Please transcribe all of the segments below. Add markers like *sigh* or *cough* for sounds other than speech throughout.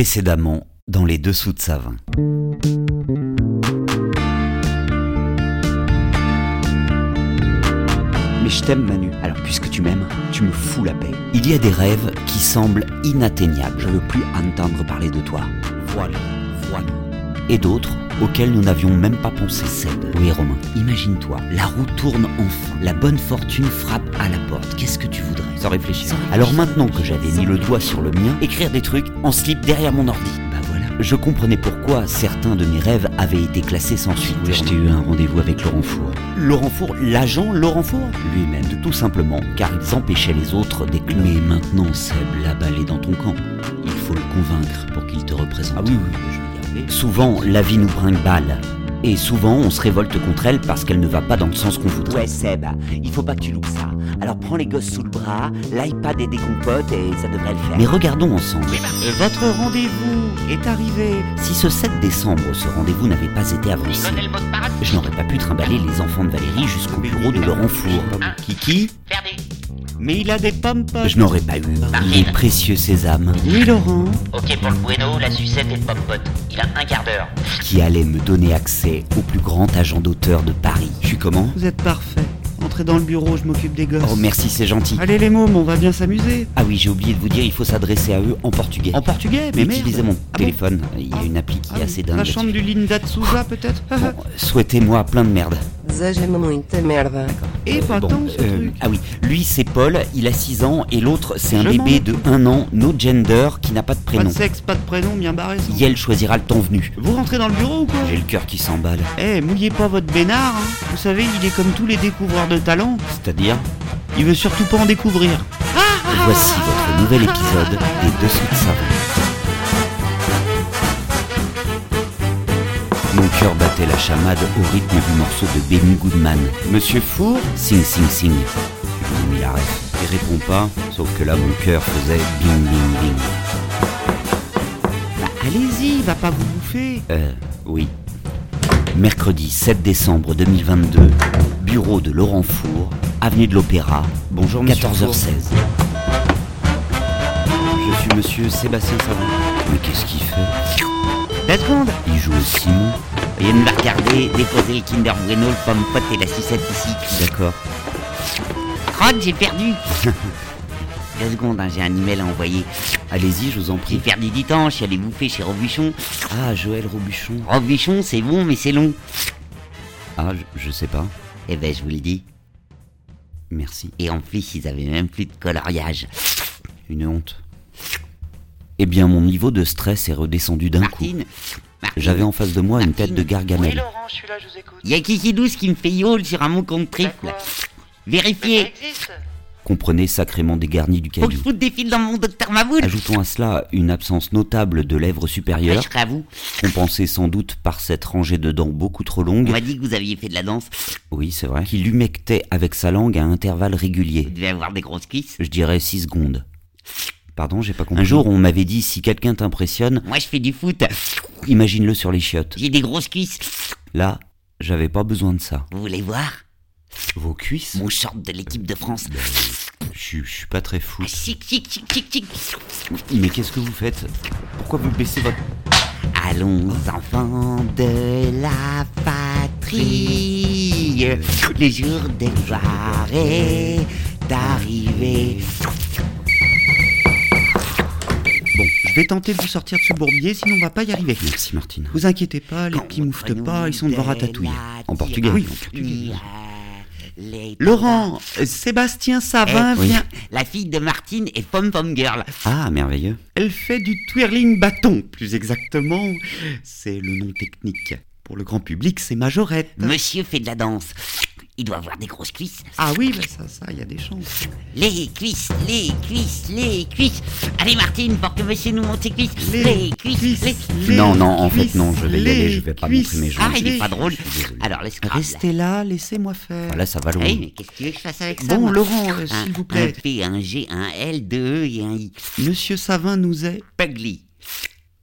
Précédemment, dans les dessous de Savin. Mais je t'aime Manu. Alors puisque tu m'aimes, tu me fous la paix. Il y a des rêves qui semblent inatteignables. Je veux plus entendre parler de toi. Voilà, voilà. Et d'autres auxquels nous n'avions même pas pensé. Seb. Oui Romain, imagine-toi, la roue tourne enfin. La bonne fortune frappe à la porte. Qu'est-ce que tu voudrais? Sans réfléchir. Alors maintenant que j'avais mis le doigt sur le mien, écrire des trucs en slip derrière mon ordi. Bah voilà. Je comprenais pourquoi certains de mes rêves avaient été classés sans suite. Oui, je t'ai eu un rendez-vous avec Laurent Four. Laurent Four, l'agent Laurent Four? Lui-même, tout simplement, car ils empêchaient les autres d'éclore. Mais maintenant, Seb, la balle est dans ton camp. Il faut le convaincre pour qu'il te représente. Ah oui, oui, je. Souvent, la vie nous brinque balle. Et souvent, on se révolte contre elle parce qu'elle ne va pas dans le sens qu'on voudrait. Ouais Seb, il faut pas que tu loupes ça. Alors prends les gosses sous le bras, l'iPad et des compotes et ça devrait le faire. Mais regardons ensemble. Euh, votre rendez-vous est arrivé. Si ce 7 décembre, ce rendez-vous n'avait pas été avancé, je n'aurais pas pu trimballer les enfants de Valérie jusqu'au bureau de Laurent Four. Kiki, Ferdi. Mais il a des pommes je n'aurais pas eu les précieux sésames Oui Laurent. Ok pour le bueno, la sucette et le popote. Il a un quart d'heure. qui allaient me donner accès au plus grand agent d'auteur de Paris. Je suis comment Vous êtes parfait. Entrez dans le bureau, je m'occupe des gosses. Oh merci, c'est gentil. Allez les mômes, on va bien s'amuser. Ah oui, j'ai oublié de vous dire, il faut s'adresser à eux en portugais. En portugais, mais merde. Utilisez mon Ah bon téléphone, il y a une appli qui Ah est oui, assez dingue. La chambre du Linda de Souza peut-être Bon, souhaitez-moi plein de merde. Deseja-me muita merda. Et pas Bon, tant ce euh, truc. ah oui, lui c'est Paul, il a 6 ans, et l'autre c'est un Je bébé de 1 an, no gender, qui n'a pas de Pas prénom. de sexe, pas de prénom, bien barré. ça. Yel choisira le temps venu. Vous rentrez dans le bureau ou quoi? J'ai le cœur qui s'emballe. Eh, mouillez pas votre bénard. hein. Vous savez, il est comme tous les découvreurs de talent. C'est-à-dire, Il veut surtout pas en découvrir. voici votre nouvel épisode des Dessous de Savon. Cœur battait la chamade au rythme du morceau de Benny Goodman. Monsieur Four Sing Sing Sing. Je lui ai mis la ref. Il répond pas, sauf que là mon cœur faisait bing bing bing. Bah, allez-y, va pas vous bouffer. Euh, oui. Mercredi 7 décembre 2022, bureau de Laurent Four, avenue de l'Opéra. Bonjour, monsieur 14h16. Je suis monsieur Sébastien Savon. Mais qu'est-ce qu'il fait? La seconde. Il joue au Simon. De me regarder, déposer le Kinder Bueno, le pomme pote et la sucette ici. D'accord. Crotte, j'ai perdu. *laughs* Deux secondes, hein, j'ai un email à envoyer. Allez-y, je vous en J'ai prie. temps, je suis allé bouffer chez Robuchon. Ah, Joël Robuchon. Robuchon, c'est bon, mais c'est long. Ah, je, je sais pas. Eh ben, je vous le dis. Merci. Et en plus, ils avaient même plus de coloriage. Une honte. Eh bien, mon niveau de stress est redescendu d'un coup. Martine, J'avais en face de moi une tête de gargamel. Laurent, je suis là, je vous écoute. Il y a Kiki Douce qui me fait yole sur un mot compte triple. Vérifiez. Comprenez sacrément dégarni du Faut que caillou. je foute des fils dans mon docteur Maboul. Ajoutons à cela une absence notable de lèvres Je supérieures, serai à vous. compensée sans doute par cette rangée de dents beaucoup trop On longue. m'a dit que vous aviez fait de la danse. Oui, c'est vrai. Qui l'humectait avec sa langue à intervalles Vous réguliers. devez avoir des grosses cuisses. Je dirais 6 secondes. Pardon, j'ai pas compris. Un jour, on m'avait dit si quelqu'un t'impressionne, Moi, je fais du foot. Imagine-le sur les chiottes. J'ai des grosses cuisses. Là, j'avais pas besoin de ça. Vous voulez voir? Vos cuisses? Mon short de l'équipe de France. je, suis- je suis pas très fou. Ah, Chic, chic, chic, chic, chic. Mais qu'est-ce que vous faites? Pourquoi vous baissez votre... Allons, enfants de la patrie. Le jour de gloire arrivé. Je vais tenter de vous sortir de ce bourbier, sinon on va pas y arriver. Merci Martine. Vous inquiétez pas, les petits mouftent pas, ils sont devant Ratatouille. En portugais. Oui, en portugais. Laurent, euh, Sébastien Savin Eh, vient. La fille de Martine est Pom Pom Girl. Ah, merveilleux. Elle fait du twirling bâton, plus exactement. C'est le nom technique. Pour le grand public, c'est Majorette. Monsieur fait de la danse. Il doit avoir des grosses cuisses. Ah oui, bah ça, ça, il y a des chances. Les cuisses, les cuisses, les cuisses. Allez Martine, pour que monsieur nous montre ses cuisses. Les Les, cuisses, cuisses, les... les non, non, en fait, non, je vais y les aller, je vais pas cuisses. montrer mes jambes. Ah, il est les- pas drôle. Alors laisse. Restez là, laissez-moi faire. Ah, Là, ça va loin. Hey, mais qu'est-ce que tu veux que je fasse avec ça Bon, Laurent, euh, Un- s'il vous plaît. Un P, un G, un L, deux E et un I. Monsieur Savin nous est Pugly.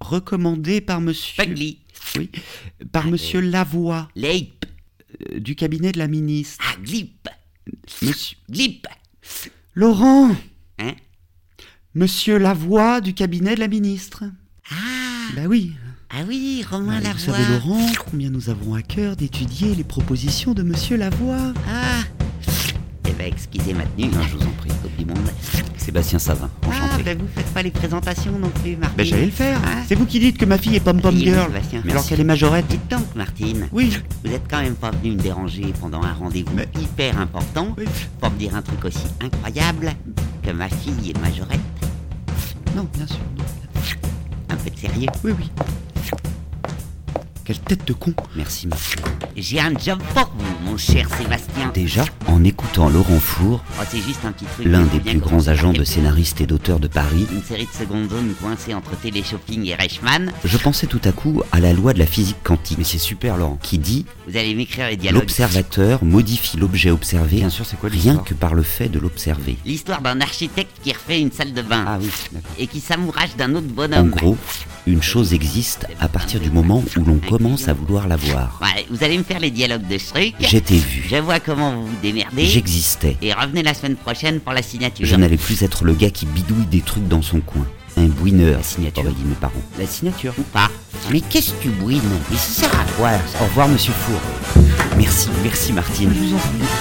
recommandé par monsieur. Pugly. Oui, par monsieur Lavoie, Leip. Euh, du cabinet de la ministre. Ah, glip. Monsieur. Glip. Laurent Hein? Monsieur Lavoie, du cabinet de la ministre. Ah, Bah oui. Ah oui, Romain Vous Lavoie. savez, Laurent, combien nous avons à cœur d'étudier les propositions de Monsieur Lavoie. Ah Excusez ma tenue. Non, je vous en prie. Coupe du monde. Sébastien Savin, Ah, enchanté. ben vous faites pas les présentations non plus, Martine. Ben j'allais le faire. Ah. C'est vous qui dites que ma fille est pom-pom girl. Sébastien. Alors qu'elle est majorette. Dites donc, Martine. Oui. Vous êtes quand même pas venu me déranger pendant un rendez-vous Mais- hyper important Oui. pour me dire un truc aussi incroyable que ma fille est majorette. Non, bien sûr. non. Un peu de sérieux. Oui, oui. Quelle tête de con. Merci, monsieur. J'ai un job pour vous, mon cher Sébastien. Déjà, en écoutant Laurent Four, Oh, c'est juste un petit truc. l'un des plus grands agents de scénaristes et d'auteurs de Paris, Une série de secondes zones coincée entre Téléshopping et Reichmann. je pensais tout à coup à la loi de la physique quantique. Mais c'est super, Laurent. Qui dit Vous allez m'écrire les dialogues. l'observateur modifie l'objet observé Bien sûr, c'est quoi rien que par le fait de l'observer. L'histoire d'un architecte qui refait une salle de bain Ah oui, et qui s'amourage d'un autre En bonhomme. gros, une chose existe à partir du moment où l'on commence à vouloir la voir. Ouais, vous allez me faire les dialogues de ce truc. J'étais vu, Je vois comment vous vous démerdez. j'existais. Et revenez la semaine prochaine pour la signature. Je n'allais plus être le gars qui bidouille des trucs dans son coin. Un bouineur, La signature. dit mes parents. La signature ou pas Mais qu'est-ce que tu bouines Mais ça sert à quoi? Au revoir, monsieur Four. Merci, merci Martine.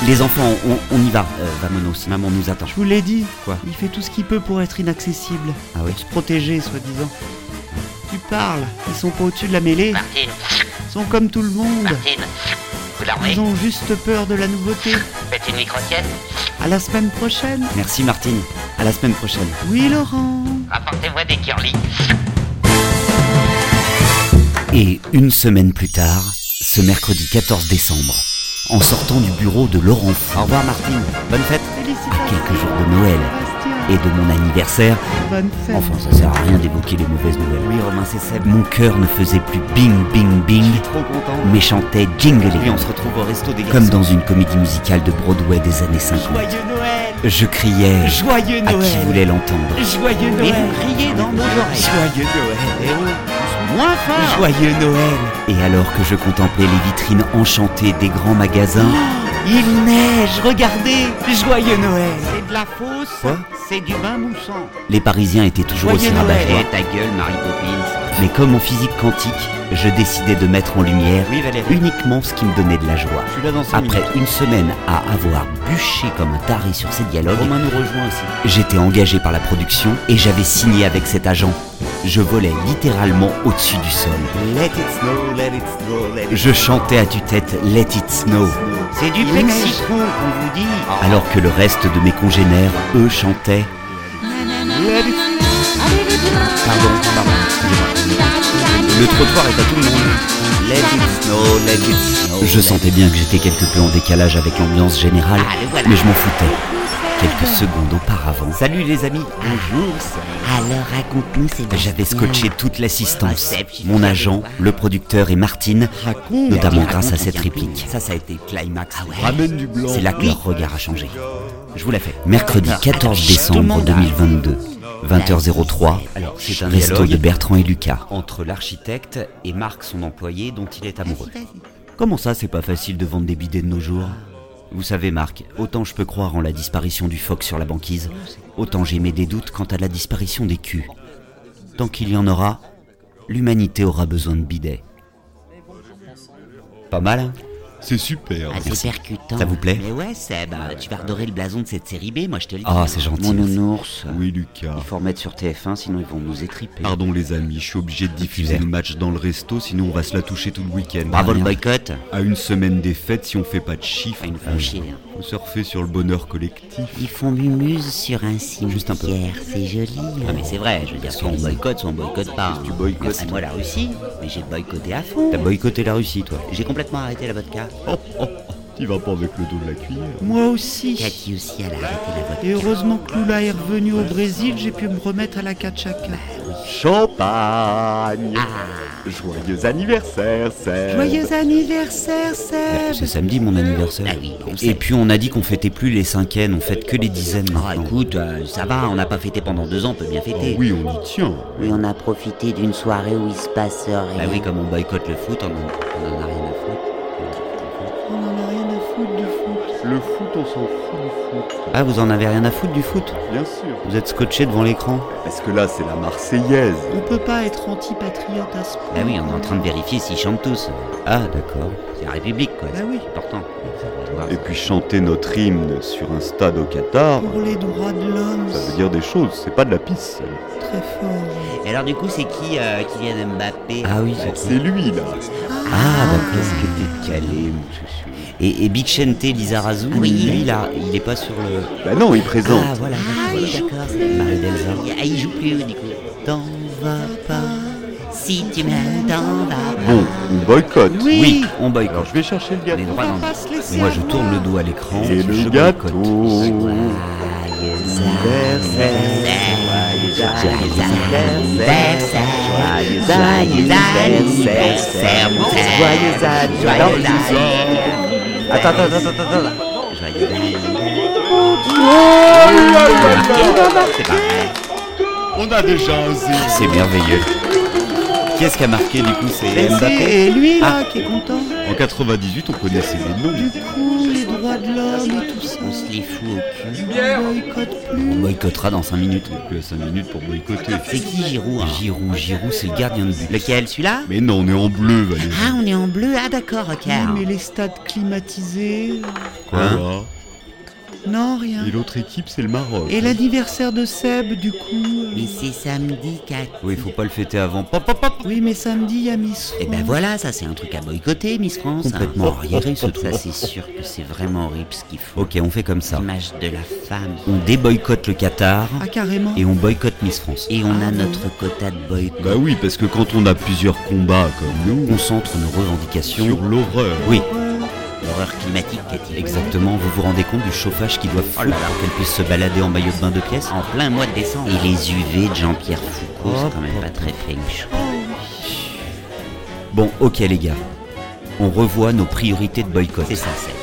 Les enfants, on, on y va. Euh, vamonos, maman nous attend. Je vous l'ai dit. Quoi? Il fait tout ce qu'il peut pour être inaccessible. Ah oui Se protéger, soi-disant. Tu parles. Ils sont pas au-dessus de la mêlée. Martine, Ils sont comme tout le monde. Martine, Ils ont juste peur de la nouveauté. *laughs* Faites une micro-sieste À la semaine prochaine. Merci Martine. À la semaine prochaine. Oui, Laurent. Rapportez-moi des curly. Et une semaine plus tard, ce mercredi 14 décembre, en sortant du bureau de Laurent. Au revoir Martine. Bonne fête. À quelques jours de Noël et de mon anniversaire. Bonne fête. Enfin, ça sert à rien d'évoquer les mauvaises nouvelles. Oui, Romain, c'est Seb. Mon cœur ne faisait plus bing bing bing, Trop content. mais chantait jingle. Oui, on se retrouve au resto des Comme dans une comédie musicale de Broadway des années 50. Joyeux Noël. Je criais Joyeux à Noël. qui voulait l'entendre. Joyeux Mais Noël. vous criez dans nos oreilles. Joyeux Noël. Eh oui, moins fort. Joyeux Noël. Et alors que je contemplais les vitrines enchantées des grands magasins, Il neige, regardez. Joyeux Noël. C'est de la fausse. Quoi C'est du vin moussant. les Parisiens étaient toujours Joyeux aussi rabat-joie. Eh, ta gueule, Marie Poppins. Mais comme en physique quantique, je décidais de mettre en lumière Oui, uniquement ce qui me donnait de la joie. Je suis là dans cinq Après minutes. une semaine à avoir bûché comme un taré sur ces dialogues, Romain nous rejoint aussi. j'étais engagé par la production et j'avais signé avec cet agent. Je volais littéralement au-dessus du sol. Let it snow, let it snow, let it Je chantais à tue-tête Let It Snow, C'est du plexitron qu'on vous dit. alors que le reste de mes congénères, eux, chantaient Pardon, pardon. Le trottoir est à tout le monde. Let it snow, let it snow. Je sentais bien que j'étais quelque peu en décalage avec l'ambiance générale, Ah, mais je m'en foutais. Quelques secondes auparavant, Salut les amis. Bonjour. Alors raconte-nous j'avais scotché toute l'assistance. Ah, Mon agent, le producteur et Martine, Raconte. notamment Raconte, grâce à cette réplique. Ça, ça a été le climax. Ah ouais. Ramène du blanc. C'est là que Oui. leur regard a changé. Je vous la fais. Mercredi Alors, 14 alors, tout le décembre monde a- 2022, 20h03. Alors, c'est un Resto de Bertrand et Lucas. entre l'architecte et Marc, son employé, dont il est amoureux. Comment ça, c'est pas facile de vendre des bidets de nos jours? Vous savez, Marc, autant je peux croire en la disparition du phoque sur la banquise, autant j'émets des doutes quant à la disparition des culs. Tant qu'il y en aura, l'humanité aura besoin de bidets. Pas mal, hein? C'est super. Ah, c'est percutant. Ça vous plaît Mais ouais, Seb, bah, tu vas redorer le blason de cette série B, moi je te le dis. Ah, c'est gentil, Mon nounours. Oui, Lucas. Il faut remettre sur TF1, sinon ils vont nous étriper. Pardon les amis, je suis obligé de diffuser le match dans le resto, sinon on va se la toucher tout le week-end. Bravo le boycott. À une semaine des fêtes, si on fait pas de chiffres, Enfin, ils nous font chier. hein. Faut surfer sur le bonheur collectif. Ils font mumuse sur un cimetière. Juste un peu. C'est joli. Non mais c'est vrai, je veux dire, soit on boycotte, soit on boycotte pas. Tu boycottes. Ah, moi la Russie, mais j'ai boycotté à fond. T'as boycotté la Russie, toi J'ai complètement arrêté la vodka. Oh, oh, oh, tu vas pas avec le dos de la cuillère. Moi aussi. Cathy aussi, elle a arrêté la vodka. Et heureusement que Lula est revenu au Brésil, j'ai pu me remettre à la cachaca. Champagne Ah, Joyeux anniversaire, Serge Joyeux anniversaire, Seb C'est samedi mon anniversaire. Ah oui. Et puis on a dit qu'on fêtait plus les cinquaines, on fête que les dizaines. Ah, maintenant. écoute, euh, ça va, on n'a pas fêté pendant deux ans, on peut bien fêter. Oui, on y tient. Oui, on a profité d'une soirée où il se passe rien. Bah oui, comme on boycotte le foot, on en, on en a rien à foutre. Le foot, on s'en fout du foot. Ah, vous en avez rien à foutre du foot Bien sûr. Vous êtes scotché devant l'écran Parce que là, c'est la Marseillaise. On peut pas être anti-patriote à ce point. Bah oui, on est en train de vérifier s'ils chantent tous. Ah, d'accord. La République, quoi. Bah c'est oui. important. Et puis chanter notre hymne sur un stade au Qatar, Pour les droits de l'homme, ça veut dire des choses. C'est pas de la pisse. très fort. Et alors, du coup, c'est qui euh, qui vient de Mbappé? Ah oui, Bah, C'est lui, là. Ah, d'accord. Qu'est-ce que t'es calé, mon chouchou? Et, et Big Chente, Lizarazu, Ah oui. lui, là, il est pas sur le. Bah non, il présente. Ah, voilà. Ah oui, d'accord. c'est- Marie Delza. Ah, il joue plus, du coup. T'en vas pas. Si tu vas pas. Bon, on boycotte. Oui, Oui, on boycotte. Alors je vais chercher le Les gâteau. droits va dans- Moi, je tourne le dos à l'écran. Et je le boycotte. gâteau. Joyeux anniversaire, joyeux anniversaire, mon frère. Joyeux anniversaire. Attends, attends, attends, attends, attends. Joyeux C'est pas vrai. On a déjà un zéro. C'est merveilleux. Qui est-ce qui a marqué du coup C'est Mais Mbappé c'est lui là qui est content. En 98, on connaissait les noms. Du coup, les droits de l'homme et tout ça. On se les fout au cul. On boycotte On plus. boycottera dans 5 minutes. Plus à 5 minutes pour boycotter. C'est qui Giroud hein Giroud, Giroud, c'est le gardien de but. Lequel, celui-là Mais non, on est en bleu, Valérie. Ah, on est en bleu. Ah, d'accord, ok. Oui, mais les stades climatisés. Quoi Hein Non, rien. Et l'autre équipe, c'est le Maroc. Et l'anniversaire de Seb, du coup. euh, Mais c'est samedi, Kat. Oui, faut pas le fêter avant. Pop, pop, pop. Oui, mais samedi, il y a Miss Et ben France. voilà, ça c'est un truc à boycotter, Miss France. hein. Complètement arriéré, ce truc. Ça c'est sûr que c'est vraiment horrible ce qu'ils font. Ok, on fait comme ça. L'image de la femme. On déboycotte le Qatar Ah, carrément. et on boycotte Miss France. Et on a Ah, notre quota de boycott. Bah oui, parce que quand on a plusieurs combats comme On nous, concentre nos revendications. sur l'horreur. Oui, L'horreur climatique, Cathy. exactement. Vous vous rendez compte du chauffage qui doit Oh foutre là là. pour qu'elle puisse se balader en maillot de bain de pièces En plein mois de décembre. Et les UV de Jean-Pierre Foucault, Oh, c'est quand même pas très shui. Bon, ok les gars. On revoit nos priorités de boycott. C'est ça, c'est.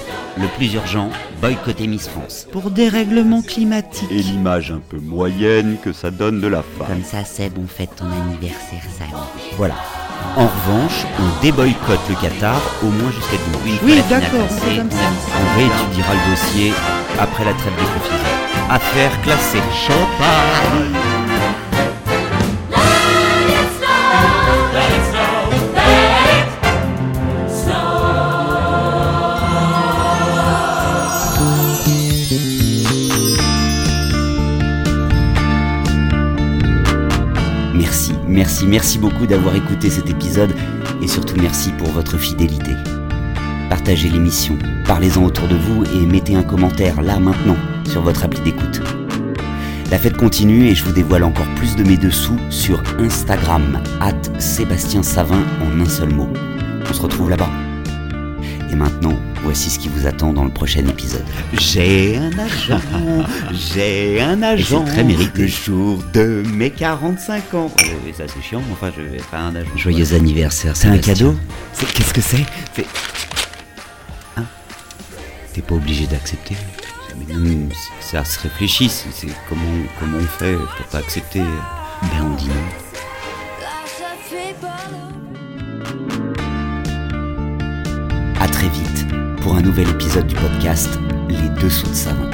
Le plus urgent, boycotter Miss France. Pour dérèglement climatique. Et l'image un peu moyenne que ça donne de la femme. Comme ça, Seb, on fête ton anniversaire samedi. Voilà. En revanche, on déboycotte le Qatar au moins jusqu'à dimanche. Oui, d'accord, c'est comme ça. On réétudiera le dossier après la trêve des confisements. Affaire classée. Champagne Merci, merci, merci beaucoup d'avoir écouté cet épisode et surtout merci pour votre fidélité. Partagez l'émission, parlez-en autour de vous et mettez un commentaire là maintenant sur votre appli d'écoute. La fête continue et je vous dévoile encore plus de mes dessous sur Instagram, at Sébastien Savin en un seul mot. On se retrouve là-bas. Et maintenant, voici ce qui vous attend dans le prochain épisode. J'ai un agent, j'ai un agent. c'est très mérité. Le jour de mes 45 ans. Oui, ça c'est chiant, mais enfin, je vais faire un agent. Joyeux anniversaire, c'est un cadeau Qu'est-ce que c'est? C'est... Hein? T'es pas obligé d'accepter. Mais non, c'est- ça se réfléchit, c'est, c'est comment, comment on fait pour pas accepter? Ben on dit non. Nouvel épisode du podcast Les Dessous de Savon.